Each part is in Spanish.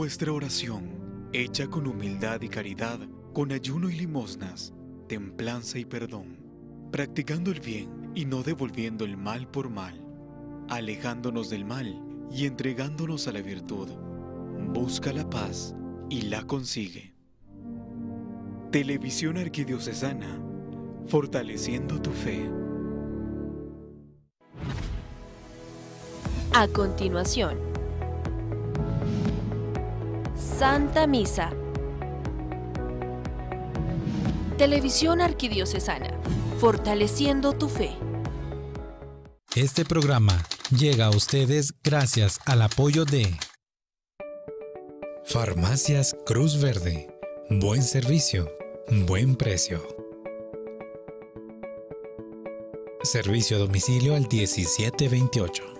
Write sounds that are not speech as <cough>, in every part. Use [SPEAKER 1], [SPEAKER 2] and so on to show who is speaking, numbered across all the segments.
[SPEAKER 1] Nuestra oración, hecha con humildad y caridad, con ayuno y limosnas, templanza y perdón, practicando el bien y no devolviendo el mal por mal, alejándonos del mal y entregándonos a la virtud, busca la paz y la consigue. Televisión Arquidiocesana, fortaleciendo tu fe.
[SPEAKER 2] A continuación, Santa Misa. Televisión Arquidiocesana, fortaleciendo tu fe.
[SPEAKER 3] Este programa llega a ustedes gracias al apoyo de Farmacias Cruz Verde. Buen servicio, buen precio. Servicio a domicilio al 1728.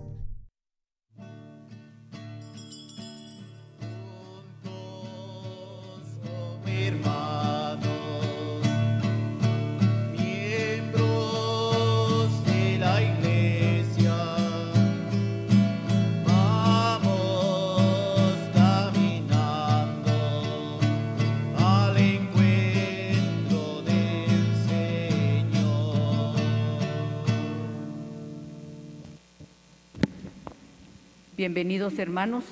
[SPEAKER 4] Bienvenidos hermanos,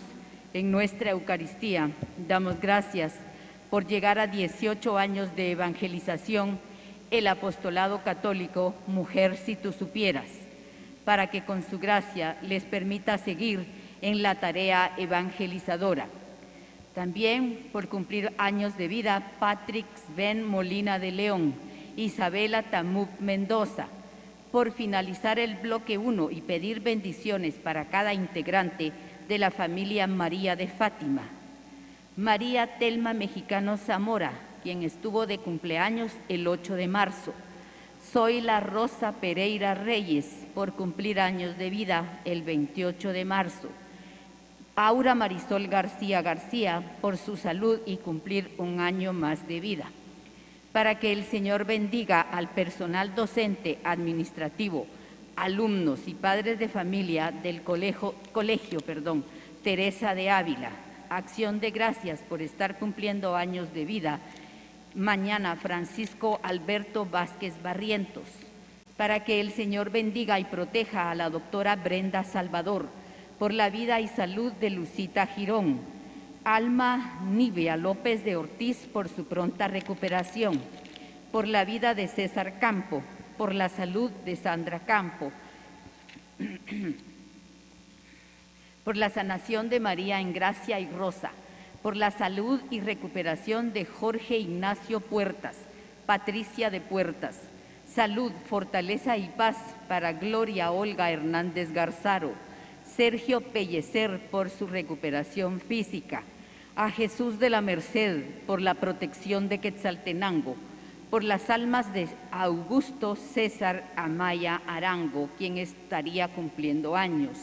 [SPEAKER 4] en nuestra Eucaristía damos gracias por llegar a 18 años de evangelización el apostolado católico Mujer si tú supieras, para que con su gracia les permita seguir en la tarea evangelizadora. También por cumplir años de vida Patrick Sven Molina de León, Isabela Tamub Mendoza, por finalizar el bloque 1 y pedir bendiciones para cada integrante de la familia María de Fátima. María Telma Mexicano Zamora, quien estuvo de cumpleaños el 8 de marzo. Soy la Rosa Pereira Reyes, por cumplir años de vida el 28 de marzo. Aura Marisol García García, por su salud y cumplir un año más de vida. Para que el Señor bendiga al personal docente, administrativo, alumnos y padres de familia del colegio, colegio Teresa de Ávila. Acción de gracias por estar cumpliendo años de vida. Mañana Francisco Alberto Vázquez Barrientos. Para que el Señor bendiga y proteja a la doctora Brenda Salvador por la vida y salud de Lucita Girón. Alma Nivea López de Ortiz por su pronta recuperación. Por la vida de César Campo. Por la salud de Sandra Campo <clears throat> por la sanación de María en Gracia y Rosa, por la salud y recuperación de Jorge Ignacio Puertas, Patricia de Puertas, salud, fortaleza y paz para Gloria Olga Hernández Garzaro, Sergio Pellecer por su recuperación física, a Jesús de la Merced por la protección de Quetzaltenango, por las almas de Augusto César Amaya Arango, quien estaría cumpliendo años.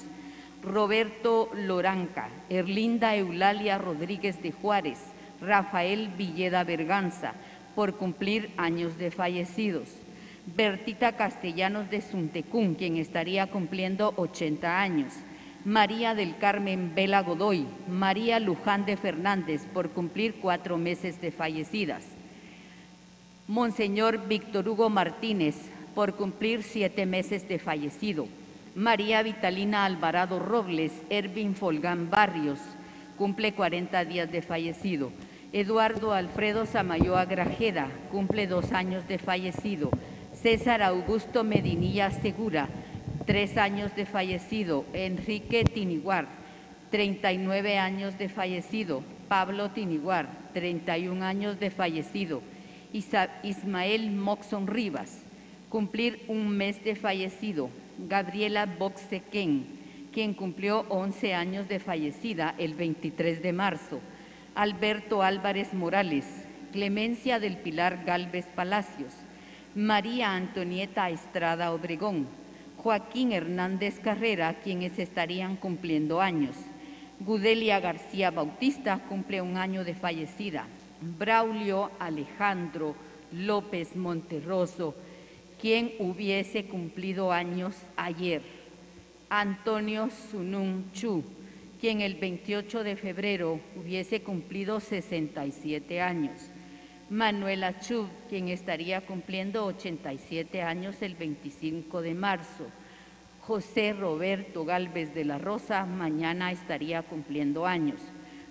[SPEAKER 4] Roberto Loranca, Erlinda Eulalia Rodríguez de Juárez, Rafael Villeda Berganza, por cumplir años de fallecidos. Bertita Castellanos de Suntecún, quien estaría cumpliendo 80 años. María del Carmen Vela Godoy, María Luján de Fernández, por cumplir cuatro meses de fallecidas. Monseñor Víctor Hugo Martínez, por cumplir siete meses de fallecido. María Vitalina Alvarado Robles, Ervin Folgán Barrios, cumple 40 días de fallecido. Eduardo Alfredo Samayoa Grajeda, cumple dos años de fallecido. César Augusto Medinilla Segura, tres años de fallecido. Enrique Tiniguar, 39 años de fallecido. Pablo Tiniguar, 31 años de fallecido. Ismael Moxon Rivas, Cumplir un mes de fallecido, Gabriela Boxequén, quien cumplió 11 años de fallecida el 23 de marzo. Alberto Álvarez Morales, Clemencia del Pilar Galvez Palacios, María Antonieta Estrada Obregón, Joaquín Hernández Carrera, quienes estarían cumpliendo años. Gudelia García Bautista cumple un año de fallecida. Braulio Alejandro López Monterroso, quien hubiese cumplido años ayer. Antonio Sunun Chu, quien el 28 de febrero hubiese cumplido 67 años. Manuela Chu, quien estaría cumpliendo 87 años el 25 de marzo. José Roberto Galvez de la Rosa mañana estaría cumpliendo años.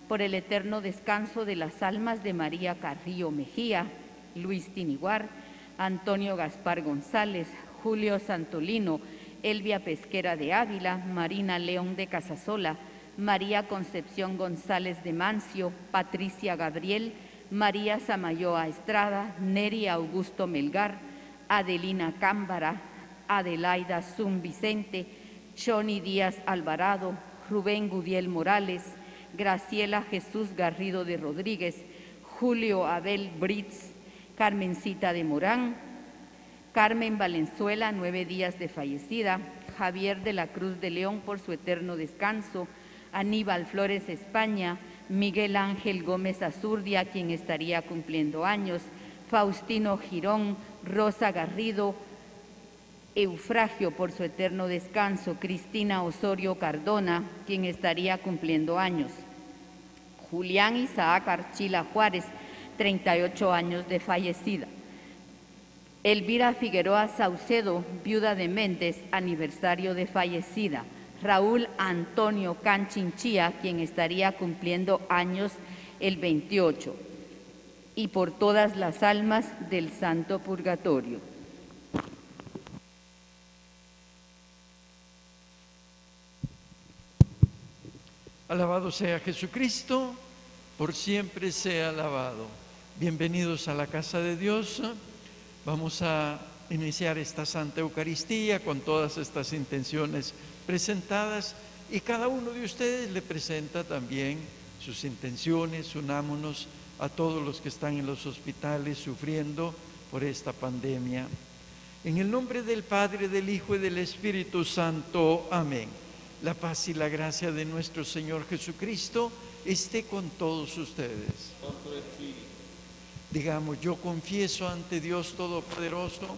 [SPEAKER 4] Por el eterno descanso de las almas de María Carrillo Mejía, Luis Tiniguar, Antonio Gaspar González, Julio Santolino, Elvia Pesquera de Ávila, Marina León de Casasola, María Concepción González de Mancio, Patricia Gabriel, María Samayoa Estrada, Neri Augusto Melgar, Adelina Cámbara, Adelaida Zum Vicente, Johnny Díaz Alvarado, Rubén Gudiel Morales, Graciela Jesús Garrido de Rodríguez, Julio Abel Brits, Carmencita de Morán, Carmen Valenzuela, nueve días de fallecida, Javier de la Cruz de León por su eterno descanso, Aníbal Flores España, Miguel Ángel Gómez Azurdia, quien estaría cumpliendo años, Faustino Girón, Rosa Garrido, Eufragio por su eterno descanso, Cristina Osorio Cardona, quien estaría cumpliendo años, Julián Isaac Archila Juárez, 38 años de fallecida. Elvira Figueroa Saucedo, viuda de Méndez, aniversario de fallecida. Raúl Antonio Canchinchía, quien estaría cumpliendo años el 28. Y por todas las almas del Santo Purgatorio.
[SPEAKER 5] Alabado sea Jesucristo, por siempre sea alabado. Bienvenidos a la casa de Dios. Vamos a iniciar esta Santa Eucaristía con todas estas intenciones presentadas y cada uno de ustedes le presenta también sus intenciones. Unámonos a todos los que están en los hospitales sufriendo por esta pandemia. En el nombre del Padre, del Hijo y del Espíritu Santo. Amén. La paz y la gracia de nuestro Señor Jesucristo esté con todos ustedes. Digamos, yo confieso ante Dios Todopoderoso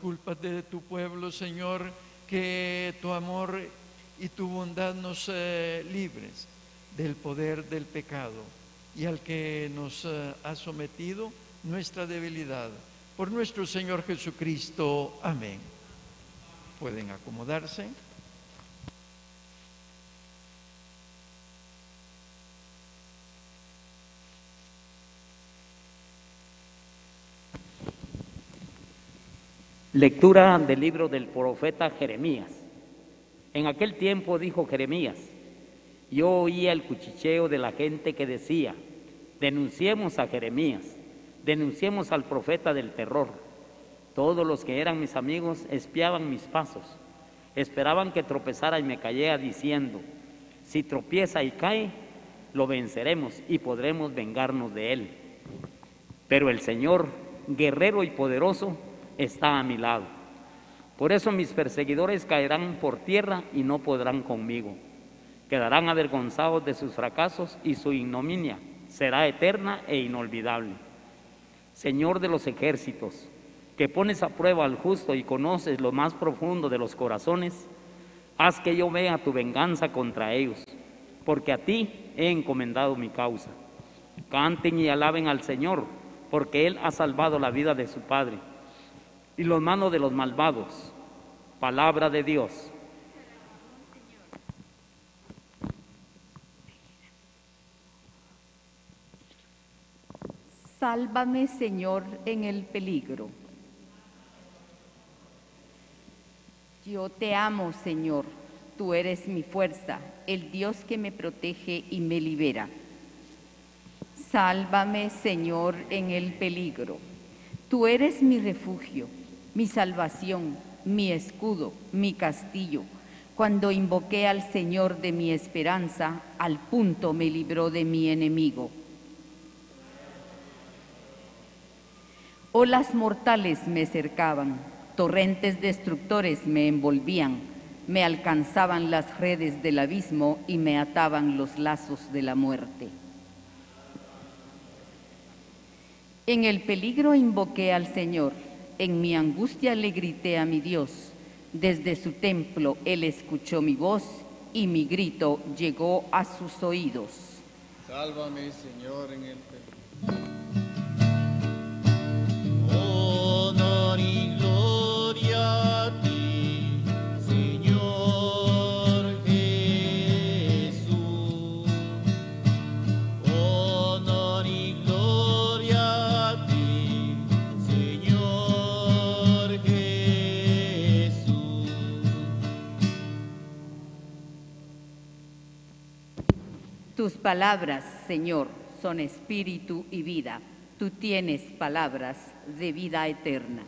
[SPEAKER 5] Culpas de tu pueblo, Señor, que tu amor y tu bondad nos eh, libres del poder del pecado y al que nos eh, ha sometido nuestra debilidad. Por nuestro Señor Jesucristo. Amén. Pueden acomodarse.
[SPEAKER 6] Lectura del libro del profeta Jeremías. En aquel tiempo dijo Jeremías, yo oía el cuchicheo de la gente que decía, denunciemos a Jeremías, denunciemos al profeta del terror. Todos los que eran mis amigos espiaban mis pasos, esperaban que tropezara y me cayera diciendo, Si tropieza y cae, lo venceremos y podremos vengarnos de él. Pero el Señor, guerrero y poderoso, está a mi lado. Por eso mis perseguidores caerán por tierra y no podrán conmigo. Quedarán avergonzados de sus fracasos y su ignominia será eterna e inolvidable. Señor de los ejércitos, que pones a prueba al justo y conoces lo más profundo de los corazones, haz que yo vea tu venganza contra ellos, porque a ti he encomendado mi causa. Canten y alaben al Señor, porque Él ha salvado la vida de su Padre y los manos de los malvados. Palabra de Dios.
[SPEAKER 4] Sálvame, Señor, en el peligro. Yo te amo, Señor. Tú eres mi fuerza, el Dios que me protege y me libera. Sálvame, Señor, en el peligro. Tú eres mi refugio, mi salvación, mi escudo, mi castillo. Cuando invoqué al Señor de mi esperanza, al punto me libró de mi enemigo. Olas mortales me cercaban, torrentes destructores me envolvían, me alcanzaban las redes del abismo y me ataban los lazos de la muerte. En el peligro invoqué al Señor, en mi angustia le grité a mi Dios. Desde su templo Él escuchó mi voz y mi grito llegó a sus oídos.
[SPEAKER 7] Sálvame, Señor, en el.
[SPEAKER 4] Tus palabras, Señor, son espíritu y vida. Tú tienes palabras de vida eterna.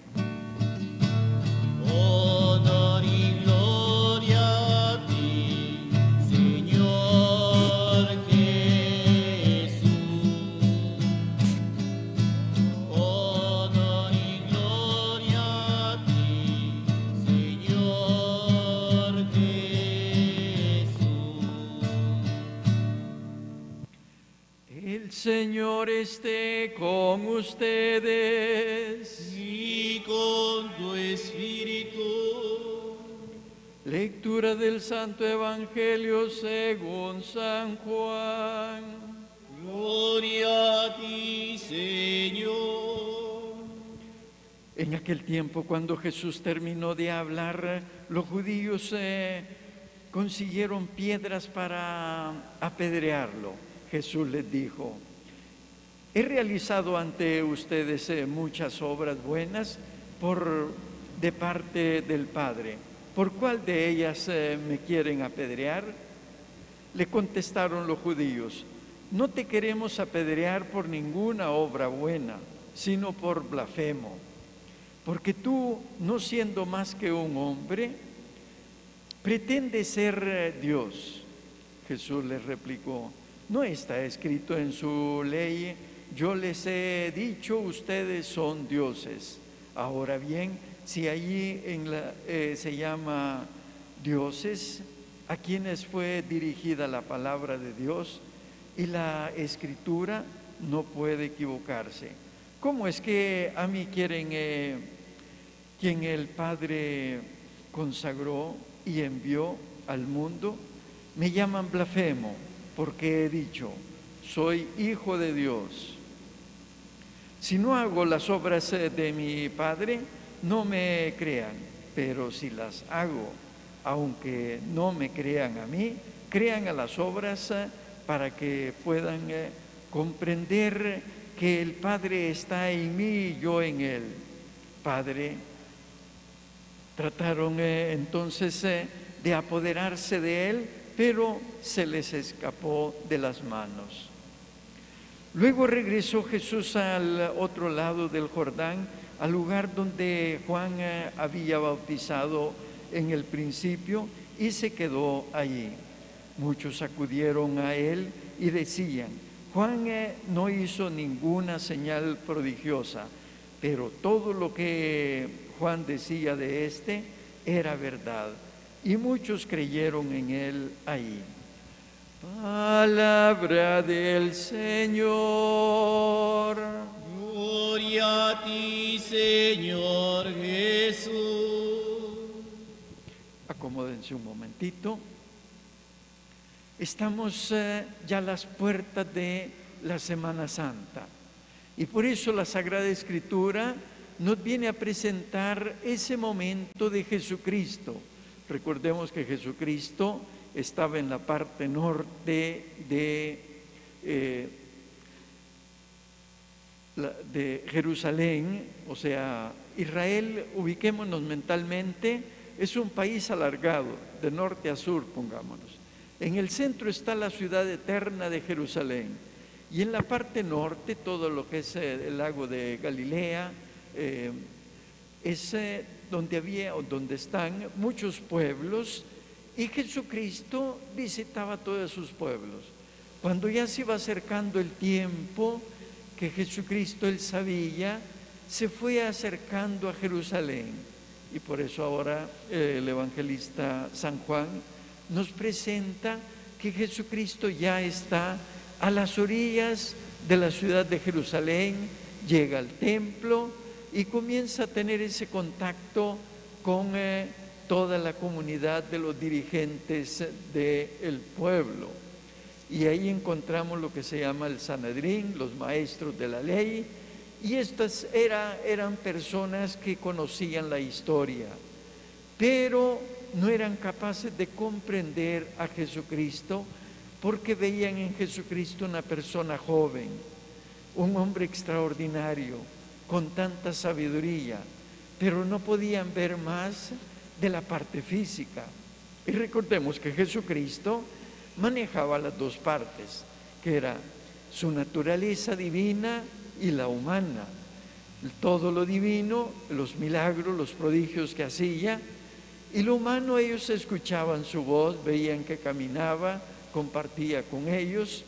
[SPEAKER 7] Señor
[SPEAKER 5] esté con ustedes.
[SPEAKER 7] Y con tu espíritu.
[SPEAKER 5] Lectura del Santo Evangelio según San Juan.
[SPEAKER 7] Gloria a ti, Señor.
[SPEAKER 5] En aquel tiempo, cuando Jesús terminó de hablar, los judíos eh, consiguieron piedras para apedrearlo. Jesús les dijo, he realizado ante ustedes eh, muchas obras buenas por, de parte del Padre. ¿Por cuál de ellas eh, me quieren apedrear? Le contestaron los judíos, no te queremos apedrear por ninguna obra buena, sino por blasfemo, porque tú, no siendo más que un hombre, pretendes ser eh, Dios. Jesús les replicó, no está escrito en su ley, yo les he dicho, ustedes son dioses. Ahora bien, si allí en la, eh, se llama dioses, a quienes fue dirigida la palabra de Dios y la escritura no puede equivocarse. ¿Cómo es que a mí quieren eh, quien el Padre consagró y envió al mundo? Me llaman blasfemo porque he dicho, soy hijo de Dios. Si no hago las obras eh, de mi Padre, no me crean, pero si las hago, aunque no me crean a mí, crean a las obras eh, para que puedan eh, comprender que el Padre está en mí y yo en él. Padre, trataron entonces de apoderarse de él, pero se les escapó de las manos. Luego regresó Jesús al otro lado del Jordán, al lugar donde Juan eh, había bautizado en el principio y se quedó allí. Muchos acudieron a él y decían, Juan eh, no hizo ninguna señal prodigiosa, pero todo lo que Juan decía de éste era verdad. Y muchos creyeron en él ahí. Palabra del Señor.
[SPEAKER 8] Gloria a ti, Señor Jesús.
[SPEAKER 5] Acomódense un momentito. Estamos eh, ya a las puertas de la Semana Santa y por eso la Sagrada Escritura nos viene a presentar ese momento de Jesucristo. Recordemos que Jesucristo estaba en la parte norte de, eh, de Jerusalén, o sea, Israel, ubiquémonos mentalmente, es un país alargado, de norte a sur, pongámonos. En el centro está la ciudad eterna de Jerusalén y en la parte norte todo lo que es eh, el lago de Galilea, eh, es eh, donde había o donde están muchos pueblos y Jesucristo visitaba todos sus pueblos. Cuando ya se iba acercando el tiempo que Jesucristo él sabía, se fue acercando a Jerusalén. Y por eso ahora eh, el evangelista San Juan nos presenta que Jesucristo ya está a las orillas de la ciudad de Jerusalén, llega al templo y comienza a tener ese contacto con eh, toda la comunidad de los dirigentes del pueblo. Y ahí encontramos lo que se llama el Sanedrín, los maestros de la ley, y estas era- eran personas que conocían la historia, pero no eran capaces de comprender a Jesucristo porque veían en Jesucristo una persona joven, un hombre extraordinario, con tanta sabiduría, pero no podían ver más de la parte física. Y recordemos que Jesucristo manejaba las dos partes, que era su naturaleza divina y la humana. Todo lo divino, los milagros, los prodigios que hacía, y lo humano ellos escuchaban su voz, veían que caminaba, compartía con ellos,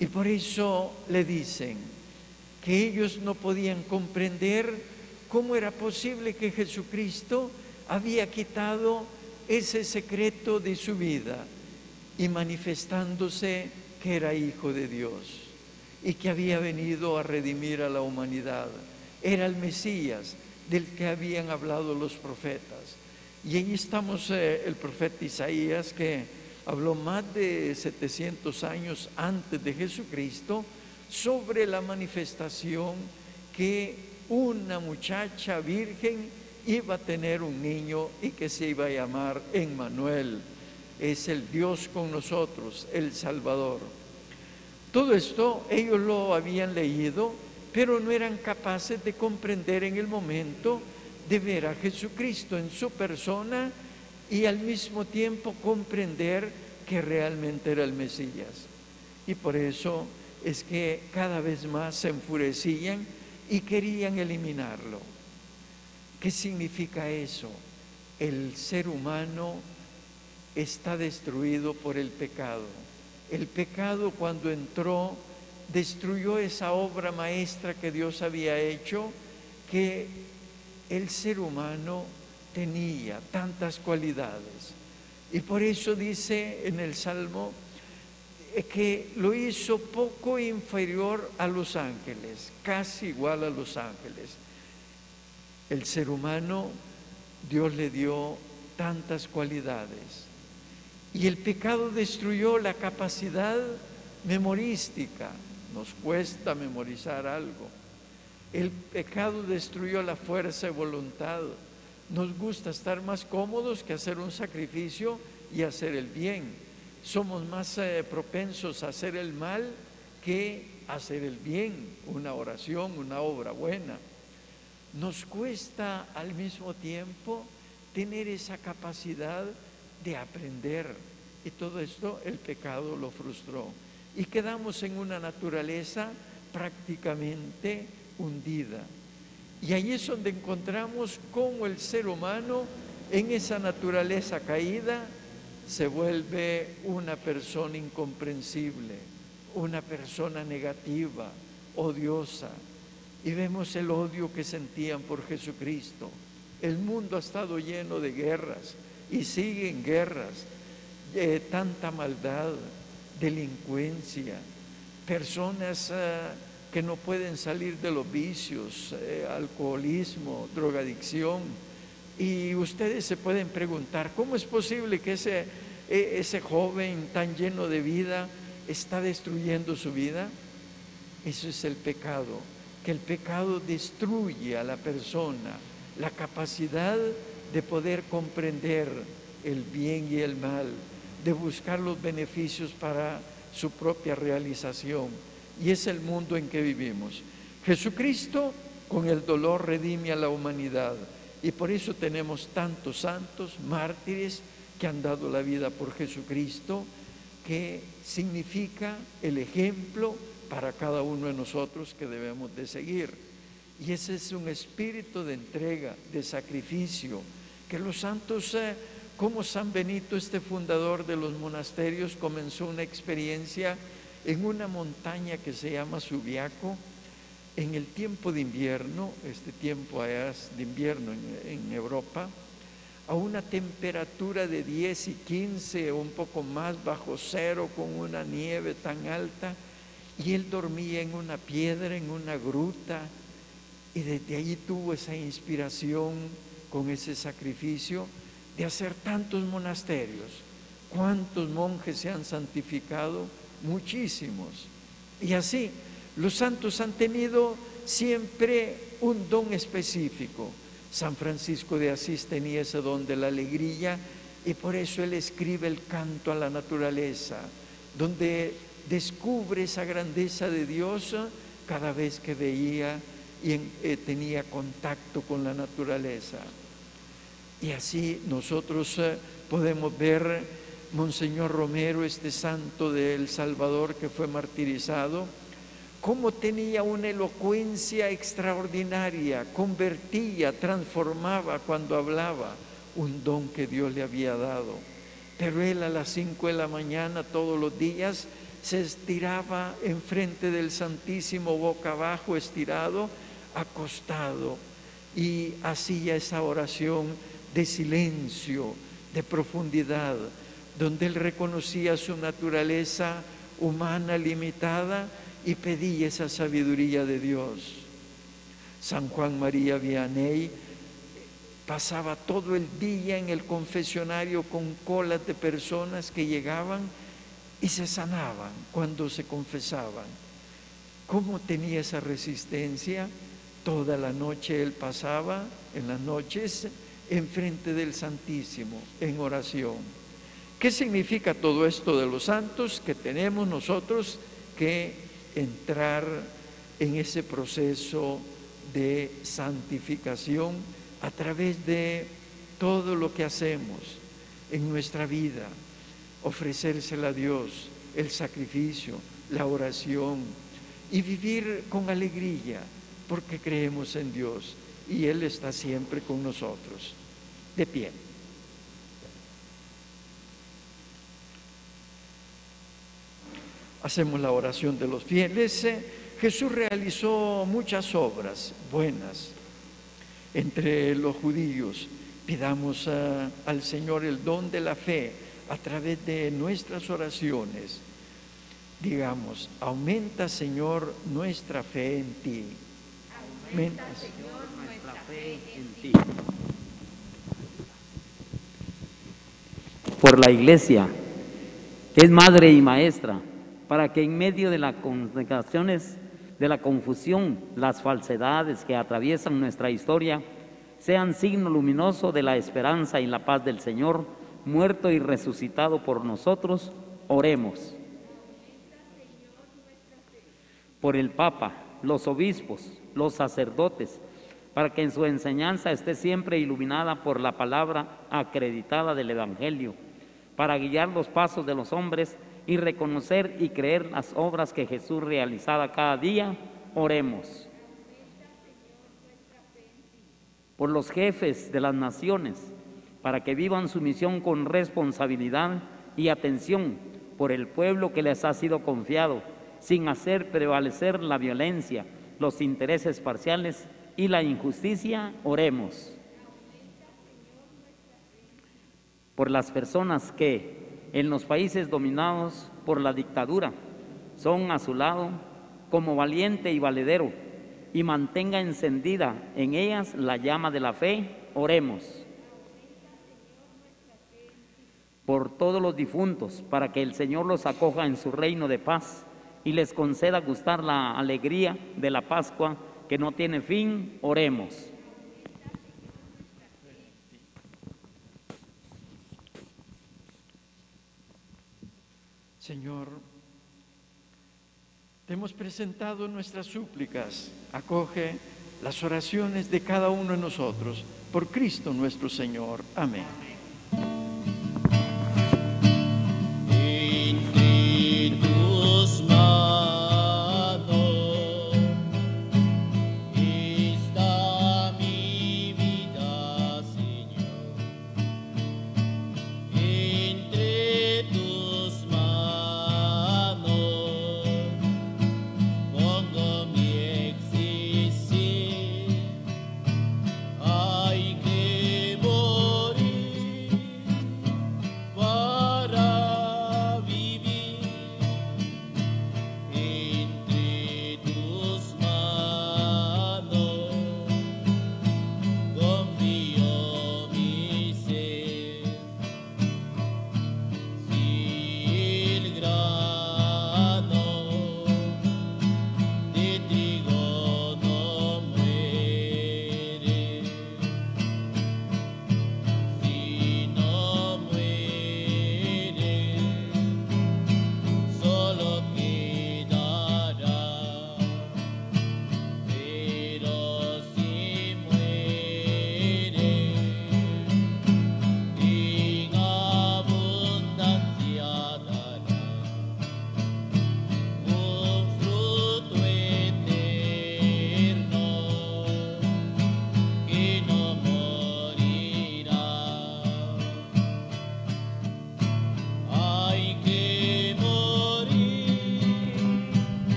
[SPEAKER 5] y por eso le dicen que ellos no podían comprender cómo era posible que Jesucristo había quitado ese secreto de su vida y manifestándose que era hijo de Dios y que había venido a redimir a la humanidad. Era el Mesías del que habían hablado los profetas. Y ahí estamos eh, el profeta Isaías que habló más de 700 años antes de Jesucristo sobre la manifestación que una muchacha virgen iba a tener un niño y que se iba a llamar Emmanuel. Es el Dios con nosotros, el Salvador. Todo esto ellos lo habían leído, pero no eran capaces de comprender en el momento de ver a Jesucristo en su persona y al mismo tiempo comprender que realmente era el Mesías. Y por eso es que cada vez más se enfurecían y querían eliminarlo. ¿Qué significa eso? El ser humano está destruido por el pecado. El pecado cuando entró destruyó esa obra maestra que Dios había hecho, que el ser humano tenía tantas cualidades. Y por eso dice en el Salmo que lo hizo poco inferior a los ángeles, casi igual a los ángeles. El ser humano, Dios le dio tantas cualidades. Y el pecado destruyó la capacidad memorística. Nos cuesta memorizar algo. El pecado destruyó la fuerza de voluntad. Nos gusta estar más cómodos que hacer un sacrificio y hacer el bien. Somos más eh, propensos a hacer el mal que hacer el bien, una oración, una obra buena. Nos cuesta al mismo tiempo tener esa capacidad de aprender. Y todo esto el pecado lo frustró. Y quedamos en una naturaleza prácticamente hundida. Y ahí es donde encontramos cómo el ser humano en esa naturaleza caída se vuelve una persona incomprensible, una persona negativa, odiosa. Y vemos el odio que sentían por Jesucristo. El mundo ha estado lleno de guerras y siguen guerras, de tanta maldad, delincuencia, personas ah, que no pueden salir de los vicios, eh, alcoholismo, drogadicción. Y ustedes se pueden preguntar, ¿cómo es posible que ese, e, ese joven tan lleno de vida está destruyendo su vida? Eso es el pecado, que el pecado destruye a la persona la capacidad de poder comprender el bien y el mal, de buscar los beneficios para su propia realización. Y es el mundo en que vivimos. Jesucristo con el dolor redime a la humanidad y por eso tenemos tantos santos, mártires que han dado la vida por Jesucristo, que significa el ejemplo para cada uno de nosotros que debemos de seguir. Y ese es un espíritu de entrega, de sacrificio, que los santos, eh, como San Benito, este fundador de los monasterios, comenzó una experiencia en una montaña que se llama Subiaco, en el tiempo de invierno, este tiempo de invierno en, Europa, a una temperatura de 10 y 15 o un poco más bajo cero, con una nieve tan alta, y él dormía en una piedra, en una gruta, y desde allí tuvo esa inspiración con ese sacrificio de hacer tantos monasterios. ¿Cuántos monjes se han santificado? Muchísimos. Y así, los santos han tenido siempre un don específico. San Francisco de Asís tenía ese don de la alegría y por eso él escribe el canto a la naturaleza, donde descubre esa grandeza de Dios cada vez que veía y eh, tenía contacto con la naturaleza. Y así nosotros eh, podemos ver Monseñor Romero, este santo de El Salvador que fue martirizado, cómo tenía una elocuencia extraordinaria, convertía, transformaba cuando hablaba, un don que Dios le había dado. Pero él a las cinco de la mañana todos los días se estiraba enfrente del Santísimo boca abajo, estirado, acostado, y hacía esa oración de silencio, de profundidad, donde él reconocía su naturaleza humana limitada y pedía esa sabiduría de Dios. San Juan María Vianney pasaba todo el día en el confesionario con colas de personas que llegaban y se sanaban cuando se confesaban. ¿Cómo tenía esa resistencia? Toda la noche él pasaba, en las noches, enfrente del Santísimo, en oración. ¿Qué significa todo esto de los santos? Que tenemos nosotros que entrar en ese proceso de santificación a través de todo lo que hacemos en nuestra vida, ofrecérsela a Dios, el sacrificio, la oración y vivir con alegría porque creemos en Dios y Él está siempre con nosotros. De pie. Hacemos la oración de los fieles. Jesús realizó muchas obras buenas entre los judíos. Pidamos al Señor el don de la fe a través de nuestras oraciones. Digamos, aumenta Señor nuestra fe en ti. Aumenta Señor nuestra fe en ti.
[SPEAKER 6] Por la iglesia, que es madre y maestra, para que en medio de las congregaciones, de la confusión, las falsedades que atraviesan nuestra historia, sean signo luminoso de la esperanza y la paz del Señor, muerto y resucitado por nosotros, oremos. Por el Papa, los obispos, los sacerdotes, para que en su enseñanza esté siempre iluminada por la palabra acreditada del Evangelio, para guiar los pasos de los hombres y reconocer y creer las obras que Jesús realizaba cada día, oremos. Por los jefes de las naciones, para que vivan su misión con responsabilidad y atención por el pueblo que les ha sido confiado, sin hacer prevalecer la violencia, los intereses parciales y la injusticia, oremos. Por las personas que en los países dominados por la dictadura son a su lado como valiente y valedero y mantenga encendida en ellas la llama de la fe, oremos. Por todos los difuntos, para que el Señor los acoja en su reino de paz y les conceda gustar la alegría de la Pascua que no tiene fin, oremos.
[SPEAKER 8] Señor, te hemos presentado nuestras súplicas. Acoge las oraciones de cada uno de nosotros. Por Cristo nuestro Señor. Amén.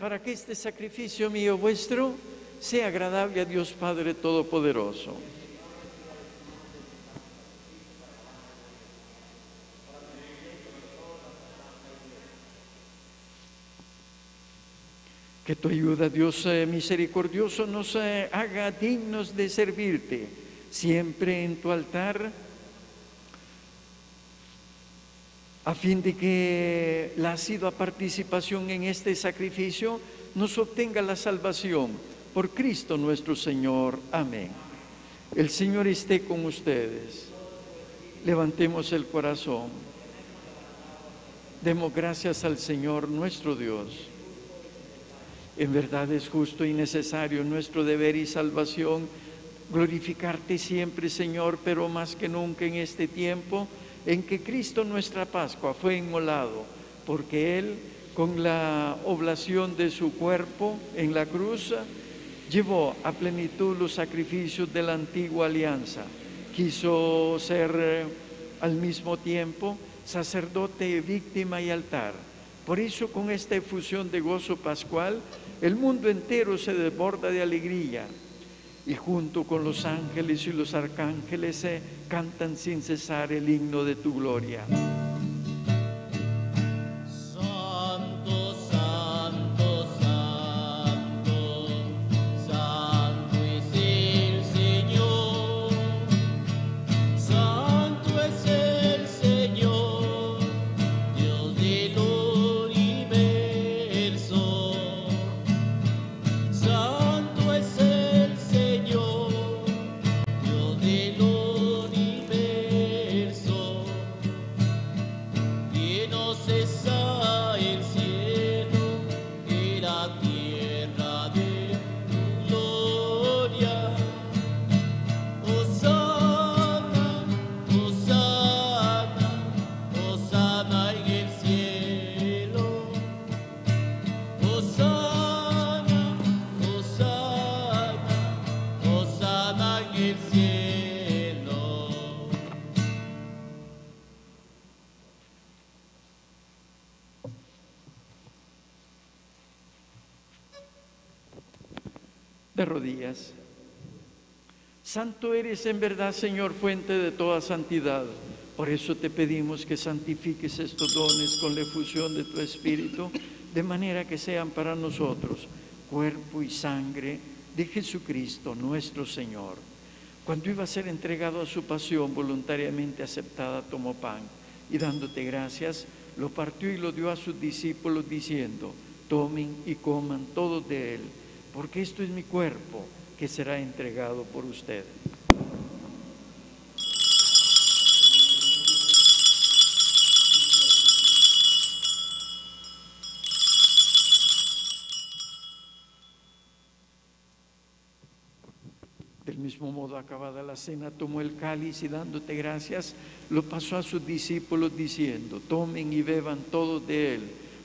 [SPEAKER 5] Para que
[SPEAKER 8] este sacrificio mío vuestro sea agradable a Dios Padre Todopoderoso. Que tu ayuda, Dios eh, misericordioso, nos eh, haga dignos de servirte siempre en tu altar, a fin de que la asidua participación en este sacrificio nos obtenga la salvación por Cristo nuestro Señor. Amén. El Señor esté con ustedes. Levantemos el corazón. Demos gracias al Señor nuestro Dios. En verdad es justo y necesario nuestro deber y salvación glorificarte siempre, Señor, pero más que nunca en este tiempo en que Cristo nuestra Pascua fue inmolado, porque Él, con la oblación de su cuerpo en la cruz, llevó a plenitud los sacrificios de la antigua alianza. Quiso ser eh, al mismo tiempo sacerdote, víctima y altar. Por eso con esta efusión de gozo pascual, el mundo entero se desborda de alegría y junto con los ángeles y los arcángeles se cantan sin cesar el himno de tu gloria.
[SPEAKER 5] De rodillas. Santo eres en verdad, Señor, fuente de toda santidad. Por eso te pedimos que santifiques estos dones con la efusión de tu Espíritu, de manera que sean para nosotros cuerpo y sangre de Jesucristo nuestro Señor. Cuando iba a ser entregado a su pasión voluntariamente aceptada, tomó pan y dándote gracias, lo partió y lo dio a sus discípulos diciendo, tomen y coman todos de él, porque esto es mi cuerpo que será entregado por ustedes. Del mismo modo, acabada la cena, tomó el cáliz y dándote gracias, lo pasó a sus discípulos diciendo, tomen y beban todos de él,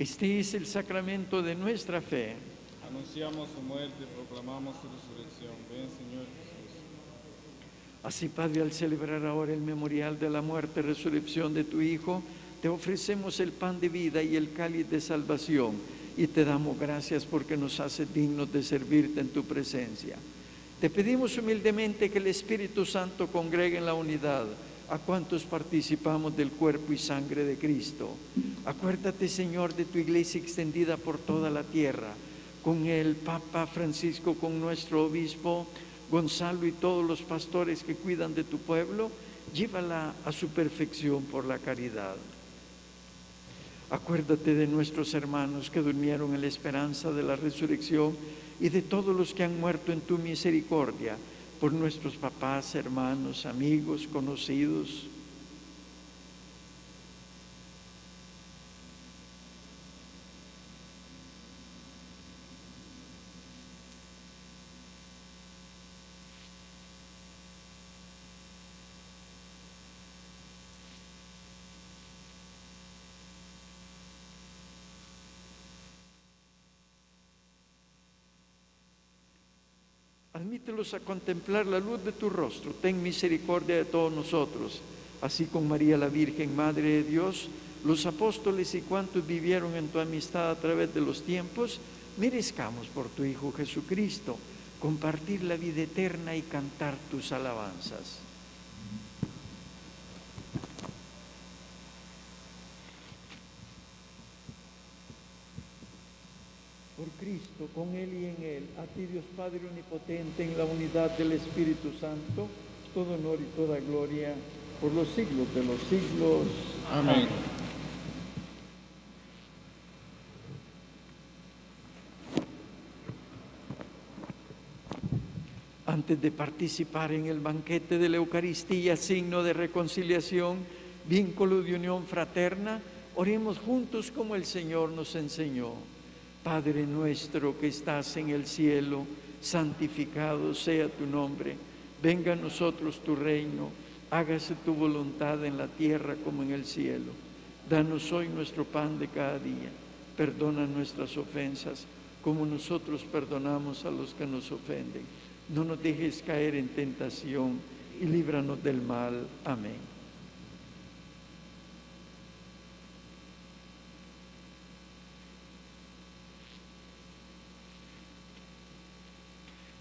[SPEAKER 5] Este es el sacramento de nuestra fe.
[SPEAKER 7] Anunciamos su muerte, proclamamos su resurrección. Ven, Señor Jesús.
[SPEAKER 5] Así, Padre, al celebrar ahora el memorial de la muerte y resurrección de tu Hijo, te ofrecemos el pan de vida y el cáliz de salvación y te damos gracias porque nos haces dignos de servirte en tu presencia. Te pedimos humildemente que el Espíritu Santo congregue en la unidad a cuantos participamos del cuerpo y sangre de Cristo. Acuérdate, Señor, de tu iglesia extendida por toda la tierra, con el Papa Francisco, con nuestro obispo Gonzalo y todos los pastores que cuidan de tu pueblo, llévala a su perfección por la caridad. Acuérdate de nuestros hermanos que durmieron en la esperanza de la resurrección y de todos los que han muerto en tu misericordia, por nuestros papás, hermanos, amigos, conocidos. Admítelos a contemplar la luz de tu rostro. Ten misericordia de todos nosotros. Así con María la Virgen, Madre de Dios, los apóstoles y cuantos vivieron en tu amistad a través de los tiempos, merezcamos por tu Hijo Jesucristo compartir la vida eterna y cantar tus alabanzas. Por Cristo, con Él y a ti Dios Padre Omnipotente, en la unidad del Espíritu Santo, todo honor y toda gloria por los siglos de los siglos.
[SPEAKER 7] Amén.
[SPEAKER 5] Antes de participar en el banquete de la Eucaristía, signo de reconciliación, vínculo de unión fraterna, oremos juntos como el Señor nos enseñó. Padre nuestro que estás en el cielo, santificado sea tu nombre. Venga a nosotros tu reino, hágase tu voluntad en la tierra como en el cielo. Danos hoy nuestro pan de cada día. Perdona nuestras ofensas como nosotros perdonamos a los que nos ofenden. No nos dejes caer en tentación y líbranos del mal. Amén.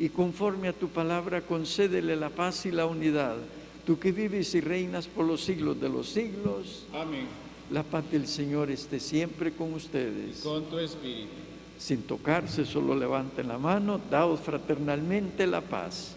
[SPEAKER 8] Y conforme a tu palabra, concédele la paz y la unidad. Tú que vives y reinas por los siglos de los siglos,
[SPEAKER 7] Amén.
[SPEAKER 8] la paz del Señor esté siempre con ustedes.
[SPEAKER 7] Con tu espíritu.
[SPEAKER 8] Sin tocarse, solo levanten la mano, daos fraternalmente la paz.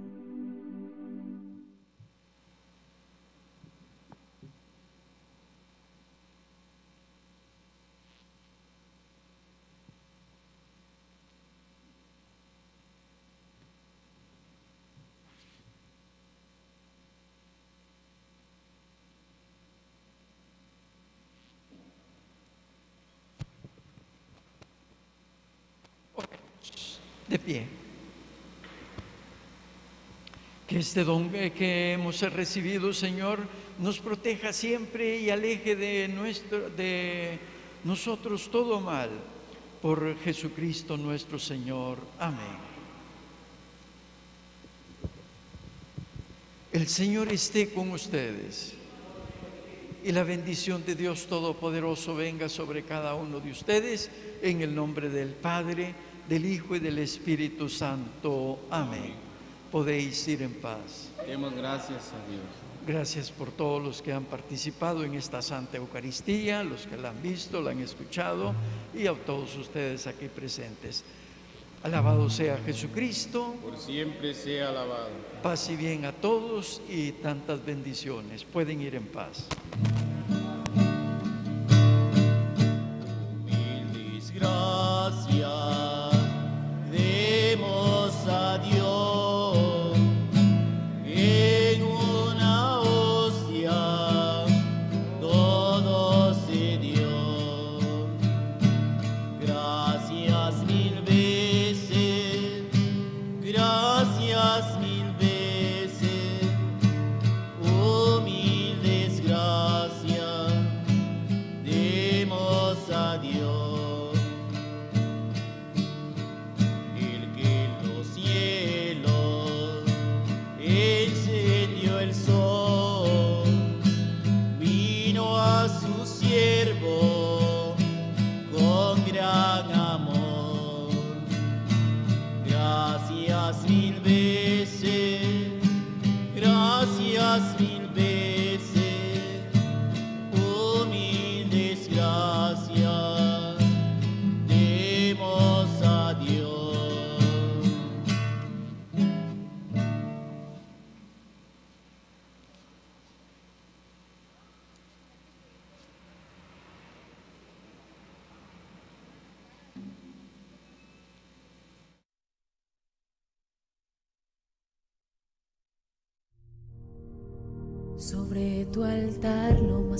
[SPEAKER 5] De pie. Que este don que hemos recibido, Señor, nos proteja siempre y aleje de, nuestro, de nosotros todo mal. Por Jesucristo nuestro Señor. Amén. El Señor esté con ustedes. Y la bendición de Dios Todopoderoso venga sobre cada uno de ustedes en el nombre del Padre, del Hijo y del Espíritu Santo. Amén. Podéis ir en paz.
[SPEAKER 7] Demos gracias a Dios.
[SPEAKER 5] Gracias por todos los que han participado en esta Santa Eucaristía, los que la han visto, la han escuchado y a todos ustedes aquí presentes. Alabado sea Jesucristo.
[SPEAKER 7] Por siempre sea alabado.
[SPEAKER 5] Paz y bien a todos y tantas bendiciones. Pueden ir en paz.
[SPEAKER 8] Gracias